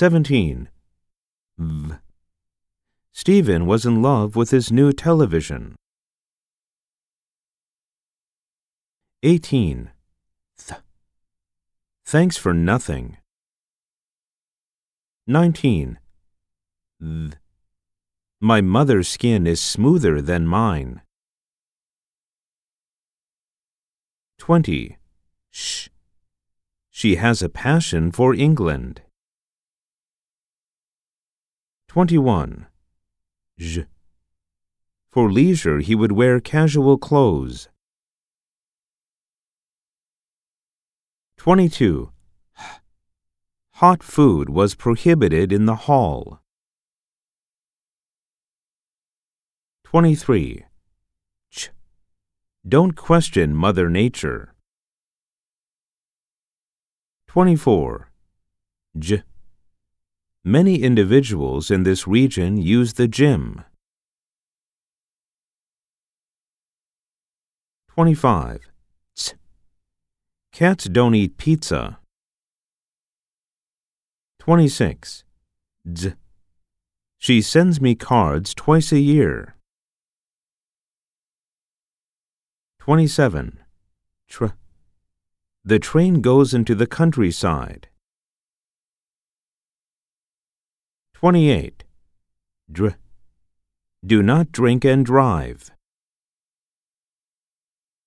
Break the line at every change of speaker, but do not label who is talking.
17. V. Stephen was in love with his new television. 18. Th. Thanks for nothing. 19. Th. My mother's skin is smoother than mine. 20. Sh. She has a passion for England. 21. J. For leisure, he would wear casual clothes. 22. Hot food was prohibited in the hall. 23. Ch. Don't question Mother Nature. 24. J. Many individuals in this region use the gym. 25. Ts. Cats don't eat pizza. 26. D. She sends me cards twice a year. 27. Tr. The train goes into the countryside. 28. Dr. Do not drink and drive.